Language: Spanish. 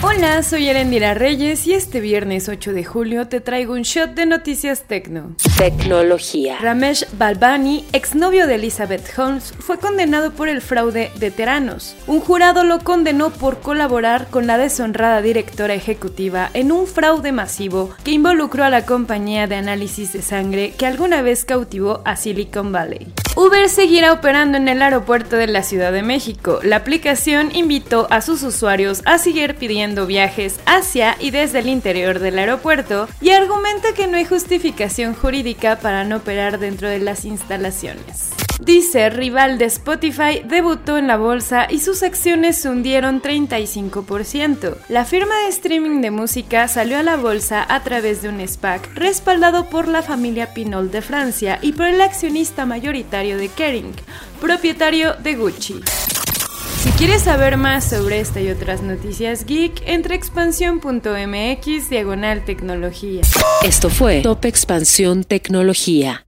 Hola, soy Erendira Reyes y este viernes 8 de julio te traigo un shot de noticias tecno. Tecnología. Ramesh Balbani, exnovio de Elizabeth Holmes, fue condenado por el fraude de Teranos. Un jurado lo condenó por colaborar con la deshonrada directora ejecutiva en un fraude masivo que involucró a la compañía de análisis de sangre que alguna vez cautivó a Silicon Valley. Uber seguirá operando en el aeropuerto de la Ciudad de México. La aplicación invitó a sus usuarios a seguir pidiendo viajes hacia y desde el interior del aeropuerto y argumenta que no hay justificación jurídica para no operar dentro de las instalaciones. Dice, rival de Spotify debutó en la bolsa y sus acciones se hundieron 35%. La firma de streaming de música salió a la bolsa a través de un SPAC respaldado por la familia Pinol de Francia y por el accionista mayoritario de Kering, propietario de Gucci. Si quieres saber más sobre esta y otras noticias geek, entra expansión.mx diagonal tecnología. Esto fue Top Expansión Tecnología.